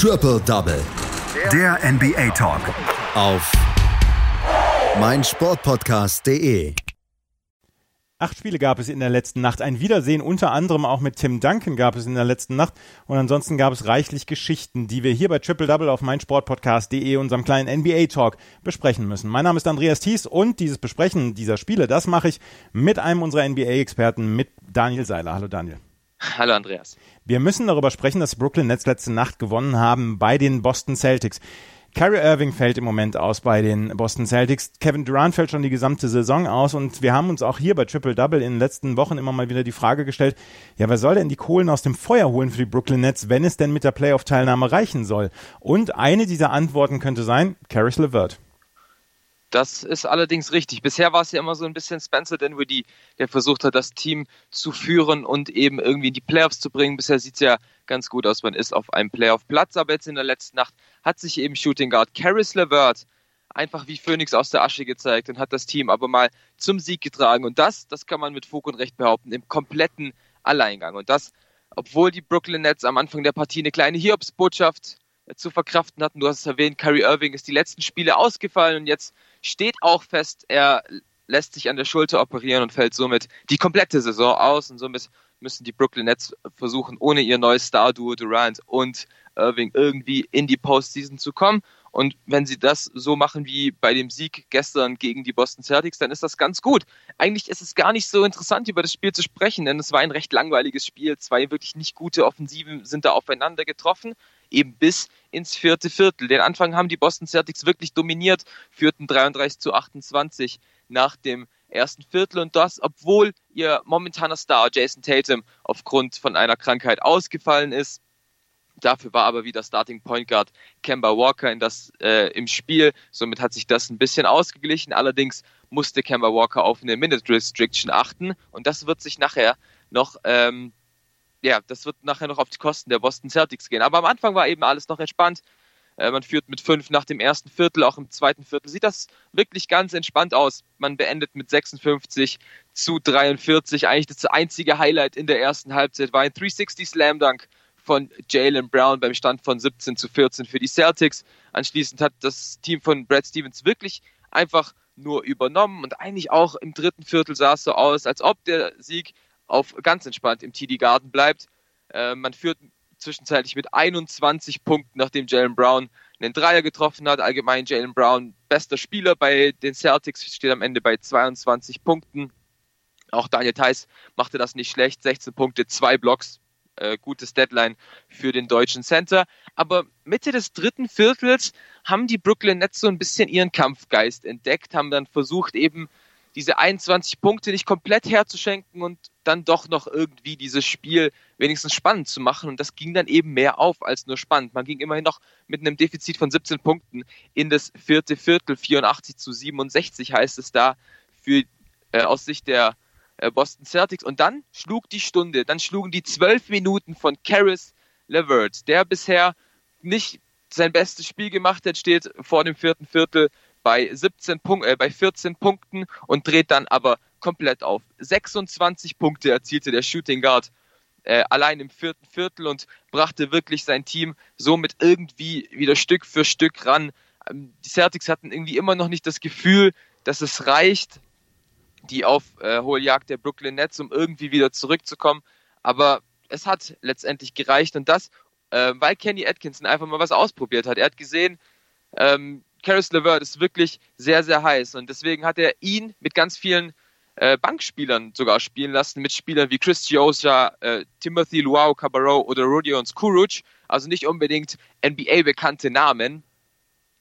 Triple Double. Der NBA Talk. Auf meinsportpodcast.de. Acht Spiele gab es in der letzten Nacht. Ein Wiedersehen unter anderem auch mit Tim Duncan gab es in der letzten Nacht. Und ansonsten gab es reichlich Geschichten, die wir hier bei Triple Double auf meinsportpodcast.de, unserem kleinen NBA-Talk, besprechen müssen. Mein Name ist Andreas Thies und dieses Besprechen dieser Spiele, das mache ich mit einem unserer NBA-Experten, mit Daniel Seiler. Hallo Daniel. Hallo Andreas. Wir müssen darüber sprechen, dass Brooklyn Nets letzte Nacht gewonnen haben bei den Boston Celtics. Kyrie Irving fällt im Moment aus bei den Boston Celtics. Kevin Durant fällt schon die gesamte Saison aus und wir haben uns auch hier bei Triple Double in den letzten Wochen immer mal wieder die Frage gestellt, ja, wer soll denn die Kohlen aus dem Feuer holen für die Brooklyn Nets, wenn es denn mit der Playoff-Teilnahme reichen soll? Und eine dieser Antworten könnte sein, Caris LeVert. Das ist allerdings richtig. Bisher war es ja immer so ein bisschen Spencer Dinwiddie, der versucht hat, das Team zu führen und eben irgendwie in die Playoffs zu bringen. Bisher sieht es ja ganz gut aus. Man ist auf einem Playoff-Platz, aber jetzt in der letzten Nacht hat sich eben Shooting Guard Caris LeVert einfach wie Phoenix aus der Asche gezeigt und hat das Team aber mal zum Sieg getragen. Und das, das kann man mit Fug und Recht behaupten, im kompletten Alleingang. Und das, obwohl die Brooklyn Nets am Anfang der Partie eine kleine Hiobsbotschaft zu verkraften hatten. Du hast es erwähnt, Kyrie Irving ist die letzten Spiele ausgefallen und jetzt steht auch fest, er lässt sich an der Schulter operieren und fällt somit die komplette Saison aus und somit müssen die Brooklyn Nets versuchen, ohne ihr neues Star-Duo Durant und Irving irgendwie in die Postseason zu kommen. Und wenn sie das so machen wie bei dem Sieg gestern gegen die Boston Celtics, dann ist das ganz gut. Eigentlich ist es gar nicht so interessant, über das Spiel zu sprechen, denn es war ein recht langweiliges Spiel. Zwei wirklich nicht gute Offensiven sind da aufeinander getroffen, eben bis ins vierte Viertel. Den Anfang haben die Boston Celtics wirklich dominiert, führten 33 zu 28 nach dem ersten Viertel und das, obwohl ihr momentaner Star Jason Tatum aufgrund von einer Krankheit ausgefallen ist. Dafür war aber wieder Starting Point Guard Kemba Walker in das, äh, im Spiel. Somit hat sich das ein bisschen ausgeglichen. Allerdings musste Kemba Walker auf eine Minute Restriction achten und das wird sich nachher noch, ähm, ja, das wird nachher noch auf die Kosten der Boston Celtics gehen. Aber am Anfang war eben alles noch entspannt. Äh, man führt mit fünf nach dem ersten Viertel, auch im zweiten Viertel sieht das wirklich ganz entspannt aus. Man beendet mit 56 zu 43. Eigentlich das einzige Highlight in der ersten Halbzeit war ein 360 Slam Dunk von Jalen Brown beim Stand von 17 zu 14 für die Celtics. Anschließend hat das Team von Brad Stevens wirklich einfach nur übernommen und eigentlich auch im dritten Viertel sah es so aus, als ob der Sieg auf ganz entspannt im TD Garden bleibt. Äh, man führt zwischenzeitlich mit 21 Punkten, nachdem Jalen Brown einen Dreier getroffen hat. Allgemein Jalen Brown bester Spieler bei den Celtics, steht am Ende bei 22 Punkten. Auch Daniel Theiss machte das nicht schlecht, 16 Punkte, zwei Blocks, äh, gutes Deadline für den deutschen Center. Aber Mitte des dritten Viertels haben die Brooklyn Nets so ein bisschen ihren Kampfgeist entdeckt, haben dann versucht eben diese 21 Punkte nicht komplett herzuschenken und dann doch noch irgendwie dieses Spiel wenigstens spannend zu machen. Und das ging dann eben mehr auf als nur spannend. Man ging immerhin noch mit einem Defizit von 17 Punkten in das vierte Viertel, 84 zu 67 heißt es da für, äh, aus Sicht der äh, Boston Celtics. Und dann schlug die Stunde, dann schlugen die zwölf Minuten von Karis LeVert, der bisher nicht sein bestes Spiel gemacht hat, steht vor dem vierten Viertel bei 17 Punk äh, bei 14 Punkten und dreht dann aber komplett auf. 26 Punkte erzielte der Shooting Guard äh, allein im vierten Viertel und brachte wirklich sein Team somit irgendwie wieder Stück für Stück ran. Ähm, die Celtics hatten irgendwie immer noch nicht das Gefühl, dass es reicht, die Aufholjagd der Brooklyn Nets, um irgendwie wieder zurückzukommen. Aber es hat letztendlich gereicht und das, äh, weil Kenny Atkinson einfach mal was ausprobiert hat. Er hat gesehen, ähm, Caris LeVert ist wirklich sehr, sehr heiß und deswegen hat er ihn mit ganz vielen äh, Bankspielern sogar spielen lassen, mit Spielern wie Chris Giosa, äh, Timothy Luau Cabarro oder Rodion Skuruc, also nicht unbedingt NBA-bekannte Namen.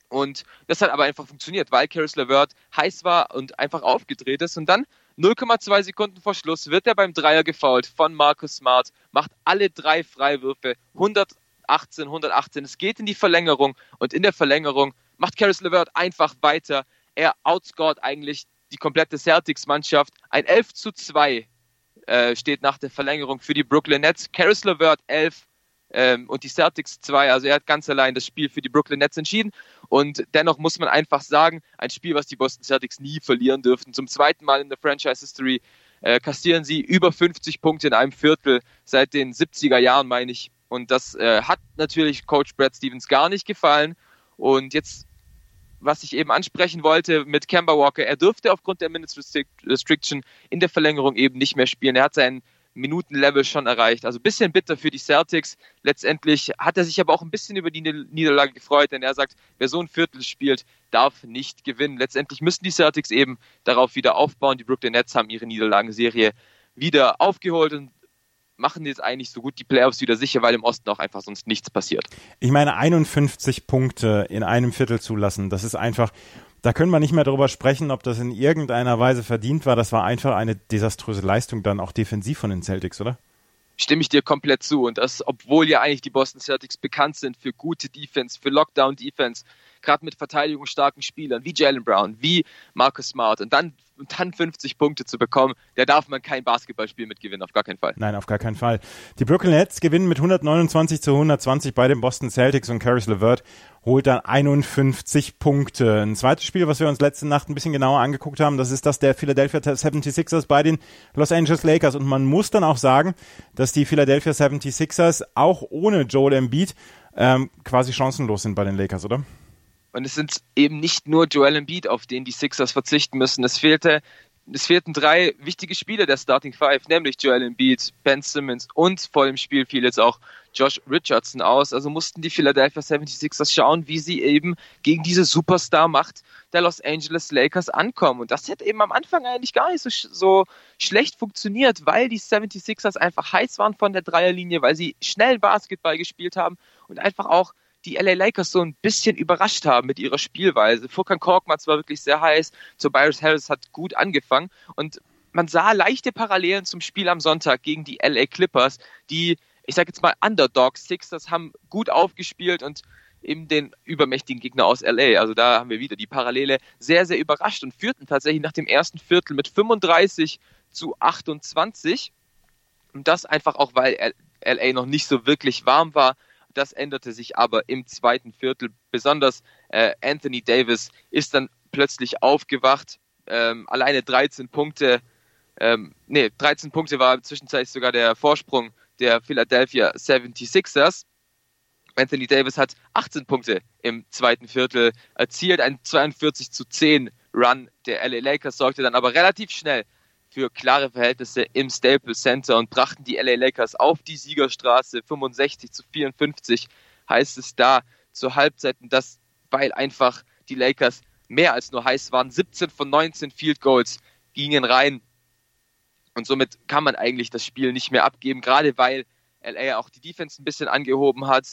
Und das hat aber einfach funktioniert, weil Caris LeVert heiß war und einfach aufgedreht ist. Und dann 0,2 Sekunden vor Schluss wird er beim Dreier gefoult von Marcus Smart, macht alle drei Freiwürfe, 118, 118. Es geht in die Verlängerung und in der Verlängerung macht Caris LeVert einfach weiter. Er outscored eigentlich die komplette Celtics-Mannschaft. Ein 11 zu 2 äh, steht nach der Verlängerung für die Brooklyn Nets. Caris LeVert 11 ähm, und die Celtics 2. Also er hat ganz allein das Spiel für die Brooklyn Nets entschieden. Und dennoch muss man einfach sagen, ein Spiel, was die Boston Celtics nie verlieren dürften. Zum zweiten Mal in der Franchise-History äh, kassieren sie über 50 Punkte in einem Viertel seit den 70er Jahren, meine ich. Und das äh, hat natürlich Coach Brad Stevens gar nicht gefallen. Und jetzt, was ich eben ansprechen wollte mit Kemba Walker, er dürfte aufgrund der Minutes Restriction in der Verlängerung eben nicht mehr spielen. Er hat seinen Minutenlevel schon erreicht. Also ein bisschen bitter für die Celtics. Letztendlich hat er sich aber auch ein bisschen über die Niederlage gefreut, denn er sagt, wer so ein Viertel spielt, darf nicht gewinnen. Letztendlich müssen die Celtics eben darauf wieder aufbauen. Die Brooklyn Nets haben ihre Niederlagenserie wieder aufgeholt und machen jetzt eigentlich so gut die Playoffs wieder sicher, weil im Osten auch einfach sonst nichts passiert. Ich meine, 51 Punkte in einem Viertel zulassen, das ist einfach, da können wir nicht mehr darüber sprechen, ob das in irgendeiner Weise verdient war. Das war einfach eine desaströse Leistung dann auch defensiv von den Celtics, oder? Stimme ich dir komplett zu. Und das, obwohl ja eigentlich die Boston Celtics bekannt sind für gute Defense, für Lockdown-Defense, gerade mit verteidigungsstarken Spielern wie Jalen Brown, wie Marcus Smart und dann, und dann 50 Punkte zu bekommen, da darf man kein Basketballspiel mitgewinnen, auf gar keinen Fall. Nein, auf gar keinen Fall. Die Brooklyn Nets gewinnen mit 129 zu 120 bei den Boston Celtics und Caris LeVert holt dann 51 Punkte. Ein zweites Spiel, was wir uns letzte Nacht ein bisschen genauer angeguckt haben, das ist das der Philadelphia 76ers bei den Los Angeles Lakers. Und man muss dann auch sagen, dass die Philadelphia 76ers auch ohne Joel Embiid ähm, quasi chancenlos sind bei den Lakers, oder? Und es sind eben nicht nur Joel Embiid, auf den die Sixers verzichten müssen. Es fehlte es fehlten drei wichtige Spieler der Starting Five, nämlich Joel Embiid, Ben Simmons und vor dem Spiel fiel jetzt auch Josh Richardson aus. Also mussten die Philadelphia 76ers schauen, wie sie eben gegen diese Superstar-Macht der Los Angeles Lakers ankommen. Und das hätte eben am Anfang eigentlich gar nicht so, so schlecht funktioniert, weil die 76ers einfach heiß waren von der Dreierlinie, weil sie schnell Basketball gespielt haben und einfach auch die LA Lakers so ein bisschen überrascht haben mit ihrer Spielweise. Furkan Korkmaz war wirklich sehr heiß, Tobias Harris hat gut angefangen und man sah leichte Parallelen zum Spiel am Sonntag gegen die LA Clippers, die, ich sage jetzt mal, Underdog Sixers haben gut aufgespielt und eben den übermächtigen Gegner aus LA. Also da haben wir wieder die Parallele sehr, sehr überrascht und führten tatsächlich nach dem ersten Viertel mit 35 zu 28. Und das einfach auch, weil LA noch nicht so wirklich warm war. Das änderte sich aber im zweiten Viertel. Besonders äh, Anthony Davis ist dann plötzlich aufgewacht. Ähm, alleine 13 Punkte, ähm, nee, 13 Punkte war zwischenzeitlich sogar der Vorsprung der Philadelphia 76ers. Anthony Davis hat 18 Punkte im zweiten Viertel erzielt. Ein 42 zu 10 Run der LA Lakers sorgte dann aber relativ schnell für klare Verhältnisse im Staples Center und brachten die LA Lakers auf die Siegerstraße 65 zu 54 heißt es da zur Halbzeit und das weil einfach die Lakers mehr als nur heiß waren. 17 von 19 Field Goals gingen rein. Und somit kann man eigentlich das Spiel nicht mehr abgeben gerade weil LA auch die Defense ein bisschen angehoben hat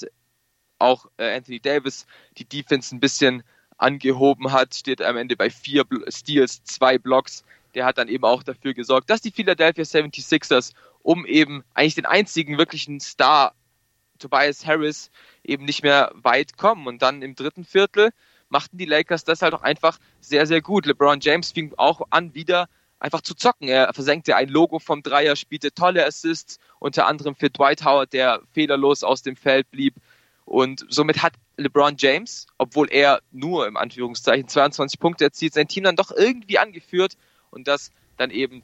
auch äh, Anthony Davis die Defense ein bisschen angehoben hat steht am Ende bei vier Steals zwei Blocks der hat dann eben auch dafür gesorgt, dass die Philadelphia 76ers um eben eigentlich den einzigen wirklichen Star Tobias Harris eben nicht mehr weit kommen. Und dann im dritten Viertel machten die Lakers das halt auch einfach sehr, sehr gut. LeBron James fing auch an, wieder einfach zu zocken. Er versenkte ein Logo vom Dreier, spielte tolle Assists, unter anderem für Dwight Howard, der fehlerlos aus dem Feld blieb. Und somit hat LeBron James, obwohl er nur im Anführungszeichen 22 Punkte erzielt, sein Team dann doch irgendwie angeführt und das dann eben,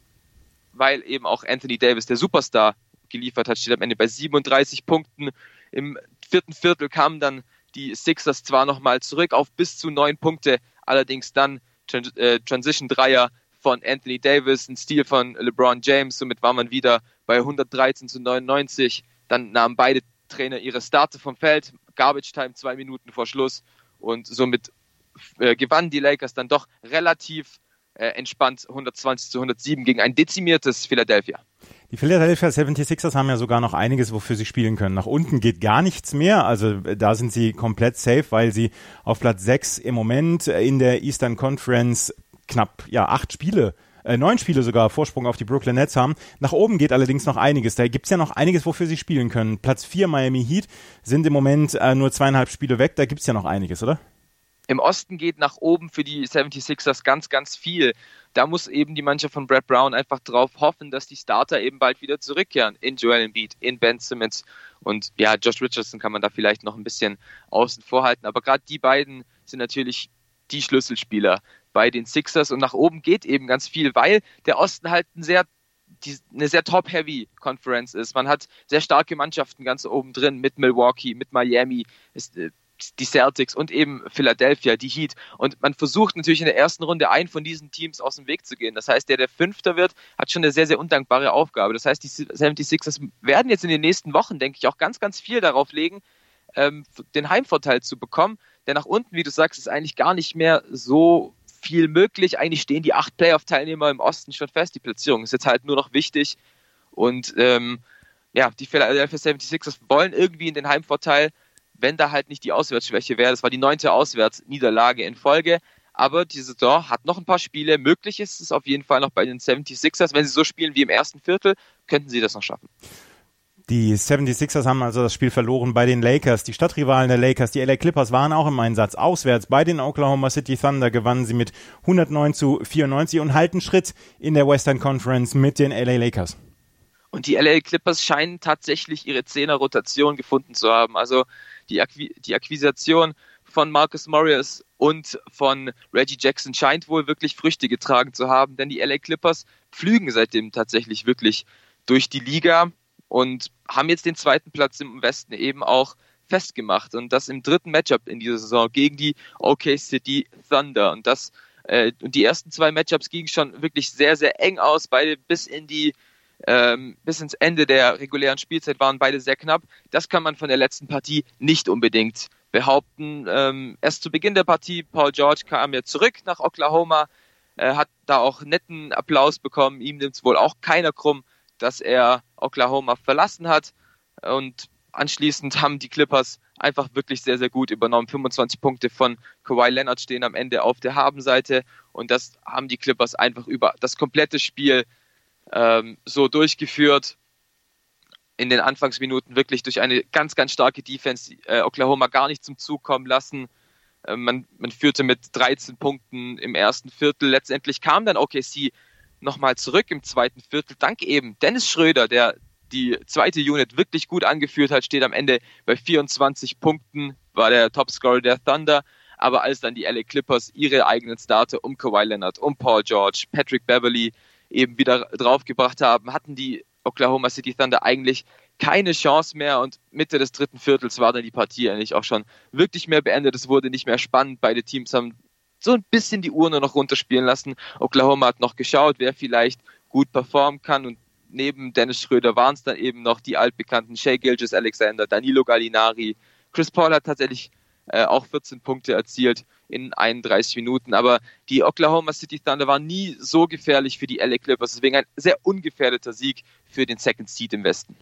weil eben auch Anthony Davis der Superstar geliefert hat, steht am Ende bei 37 Punkten. Im vierten Viertel kamen dann die Sixers zwar nochmal zurück auf bis zu neun Punkte, allerdings dann äh, Transition Dreier von Anthony Davis, ein Stil von LeBron James, somit war man wieder bei 113 zu 99. Dann nahmen beide Trainer ihre Starte vom Feld, Garbage Time zwei Minuten vor Schluss und somit äh, gewannen die Lakers dann doch relativ äh, entspannt 120 zu 107 gegen ein dezimiertes Philadelphia. Die Philadelphia 76ers haben ja sogar noch einiges, wofür sie spielen können. Nach unten geht gar nichts mehr. Also äh, da sind sie komplett safe, weil sie auf Platz 6 im Moment in der Eastern Conference knapp ja acht Spiele äh, neun Spiele sogar Vorsprung auf die Brooklyn Nets haben. Nach oben geht allerdings noch einiges. Da gibt's ja noch einiges, wofür sie spielen können. Platz 4 Miami Heat sind im Moment äh, nur zweieinhalb Spiele weg. Da gibt's ja noch einiges, oder? Im Osten geht nach oben für die 76ers ganz, ganz viel. Da muss eben die Mannschaft von Brad Brown einfach drauf hoffen, dass die Starter eben bald wieder zurückkehren. In Joel Embiid, in Ben Simmons und ja, Josh Richardson kann man da vielleicht noch ein bisschen außen vor halten. Aber gerade die beiden sind natürlich die Schlüsselspieler bei den Sixers und nach oben geht eben ganz viel, weil der Osten halt ein sehr die eine sehr top-heavy Conference ist. Man hat sehr starke Mannschaften ganz oben drin mit Milwaukee, mit Miami, ist, die Celtics und eben Philadelphia, die Heat. Und man versucht natürlich in der ersten Runde einen von diesen Teams aus dem Weg zu gehen. Das heißt, der, der Fünfter wird, hat schon eine sehr, sehr undankbare Aufgabe. Das heißt, die 76ers werden jetzt in den nächsten Wochen, denke ich, auch ganz, ganz viel darauf legen, ähm, den Heimvorteil zu bekommen. Denn nach unten, wie du sagst, ist eigentlich gar nicht mehr so viel möglich. Eigentlich stehen die acht Playoff-Teilnehmer im Osten schon fest. Die Platzierung ist jetzt halt nur noch wichtig. Und ähm, ja, die Philadelphia 76ers wollen irgendwie in den Heimvorteil, wenn da halt nicht die Auswärtsschwäche wäre. Das war die neunte Auswärtsniederlage in Folge. Aber die Saison hat noch ein paar Spiele. Möglich ist es auf jeden Fall noch bei den 76ers. Wenn sie so spielen wie im ersten Viertel, könnten sie das noch schaffen. Die 76ers haben also das Spiel verloren bei den Lakers. Die Stadtrivalen der Lakers, die LA Clippers, waren auch im Einsatz. Auswärts bei den Oklahoma City Thunder gewannen sie mit 109 zu 94 und halten Schritt in der Western Conference mit den LA Lakers. Und die LA Clippers scheinen tatsächlich ihre Zehner-Rotation gefunden zu haben. Also die, Akqui die Akquisition von Marcus Morris und von Reggie Jackson scheint wohl wirklich Früchte getragen zu haben, denn die LA Clippers pflügen seitdem tatsächlich wirklich durch die Liga und haben jetzt den zweiten Platz im Westen eben auch festgemacht und das im dritten Matchup in dieser Saison gegen die OK City Thunder und das äh, und die ersten zwei Matchups gingen schon wirklich sehr sehr eng aus, beide bis in die ähm, bis ins Ende der regulären Spielzeit waren beide sehr knapp. Das kann man von der letzten Partie nicht unbedingt behaupten. Ähm, erst zu Beginn der Partie, Paul George kam ja zurück nach Oklahoma, äh, hat da auch netten Applaus bekommen. Ihm nimmt es wohl auch keiner krumm, dass er Oklahoma verlassen hat. Und anschließend haben die Clippers einfach wirklich sehr, sehr gut übernommen. 25 Punkte von Kawhi Leonard stehen am Ende auf der Habenseite und das haben die Clippers einfach über das komplette Spiel ähm, so durchgeführt. In den Anfangsminuten wirklich durch eine ganz, ganz starke Defense äh, Oklahoma gar nicht zum Zug kommen lassen. Äh, man, man führte mit 13 Punkten im ersten Viertel. Letztendlich kam dann OKC nochmal zurück im zweiten Viertel, dank eben Dennis Schröder, der die zweite Unit wirklich gut angeführt hat, steht am Ende bei 24 Punkten, war der Topscorer der Thunder. Aber als dann die LA Clippers ihre eigenen Starter um Kawhi Leonard, um Paul George, Patrick Beverly eben wieder draufgebracht haben, hatten die Oklahoma City Thunder eigentlich keine Chance mehr und Mitte des dritten Viertels war dann die Partie eigentlich auch schon wirklich mehr beendet. Es wurde nicht mehr spannend. Beide Teams haben so ein bisschen die Uhr nur noch runterspielen lassen. Oklahoma hat noch geschaut, wer vielleicht gut performen kann und neben Dennis Schröder waren es dann eben noch die altbekannten Shea Gilgis Alexander, Danilo Gallinari. Chris Paul hat tatsächlich äh, auch 14 Punkte erzielt in 31 Minuten, aber die Oklahoma City Thunder waren nie so gefährlich für die LA Clippers, deswegen ein sehr ungefährdeter Sieg für den Second Seed im Westen.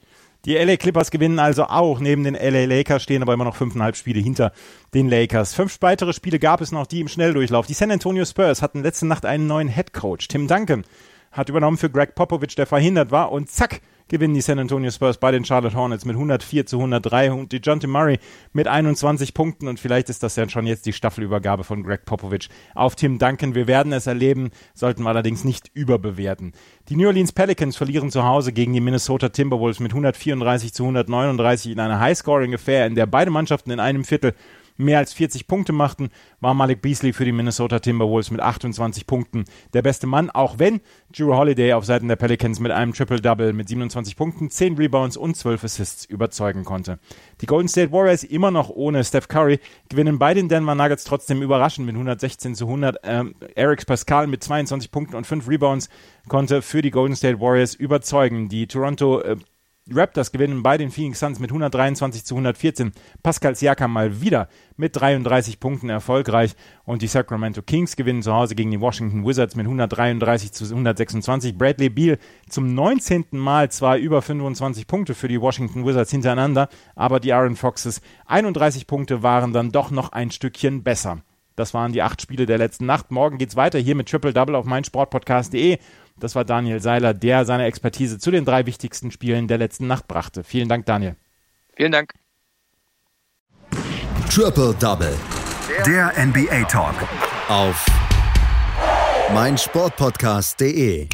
Die LA Clippers gewinnen also auch. Neben den LA Lakers stehen aber immer noch fünfeinhalb Spiele hinter den Lakers. Fünf weitere Spiele gab es noch, die im Schnelldurchlauf. Die San Antonio Spurs hatten letzte Nacht einen neuen Head Coach. Tim Duncan hat übernommen für Greg Popovich, der verhindert war. Und zack, gewinnen die San Antonio Spurs bei den Charlotte Hornets mit 104 zu 103 und die John Murray mit 21 Punkten und vielleicht ist das ja schon jetzt die Staffelübergabe von Greg Popovich auf Tim Duncan. Wir werden es erleben, sollten wir allerdings nicht überbewerten. Die New Orleans Pelicans verlieren zu Hause gegen die Minnesota Timberwolves mit 134 zu 139 in einer High-Scoring-Affair, in der beide Mannschaften in einem Viertel mehr als 40 Punkte machten, war Malik Beasley für die Minnesota Timberwolves mit 28 Punkten der beste Mann, auch wenn Drew Holiday auf Seiten der Pelicans mit einem Triple-Double mit 27 Punkten, 10 Rebounds und 12 Assists überzeugen konnte. Die Golden State Warriors immer noch ohne Steph Curry gewinnen bei den Denver Nuggets trotzdem überraschend mit 116 zu 100. Ähm, Eric Pascal mit 22 Punkten und 5 Rebounds konnte für die Golden State Warriors überzeugen. Die Toronto äh, Raptors gewinnen bei den Phoenix Suns mit 123 zu 114. Pascal Siakam mal wieder mit 33 Punkten erfolgreich und die Sacramento Kings gewinnen zu Hause gegen die Washington Wizards mit 133 zu 126. Bradley Beal zum 19. Mal zwar über 25 Punkte für die Washington Wizards hintereinander, aber die Aaron Foxes 31 Punkte waren dann doch noch ein Stückchen besser. Das waren die acht Spiele der letzten Nacht. Morgen geht's weiter hier mit Triple Double auf meinsportpodcast.de. Das war Daniel Seiler, der seine Expertise zu den drei wichtigsten Spielen der letzten Nacht brachte. Vielen Dank, Daniel. Vielen Dank. Triple Double. Der NBA Talk. Auf meinsportpodcast.de.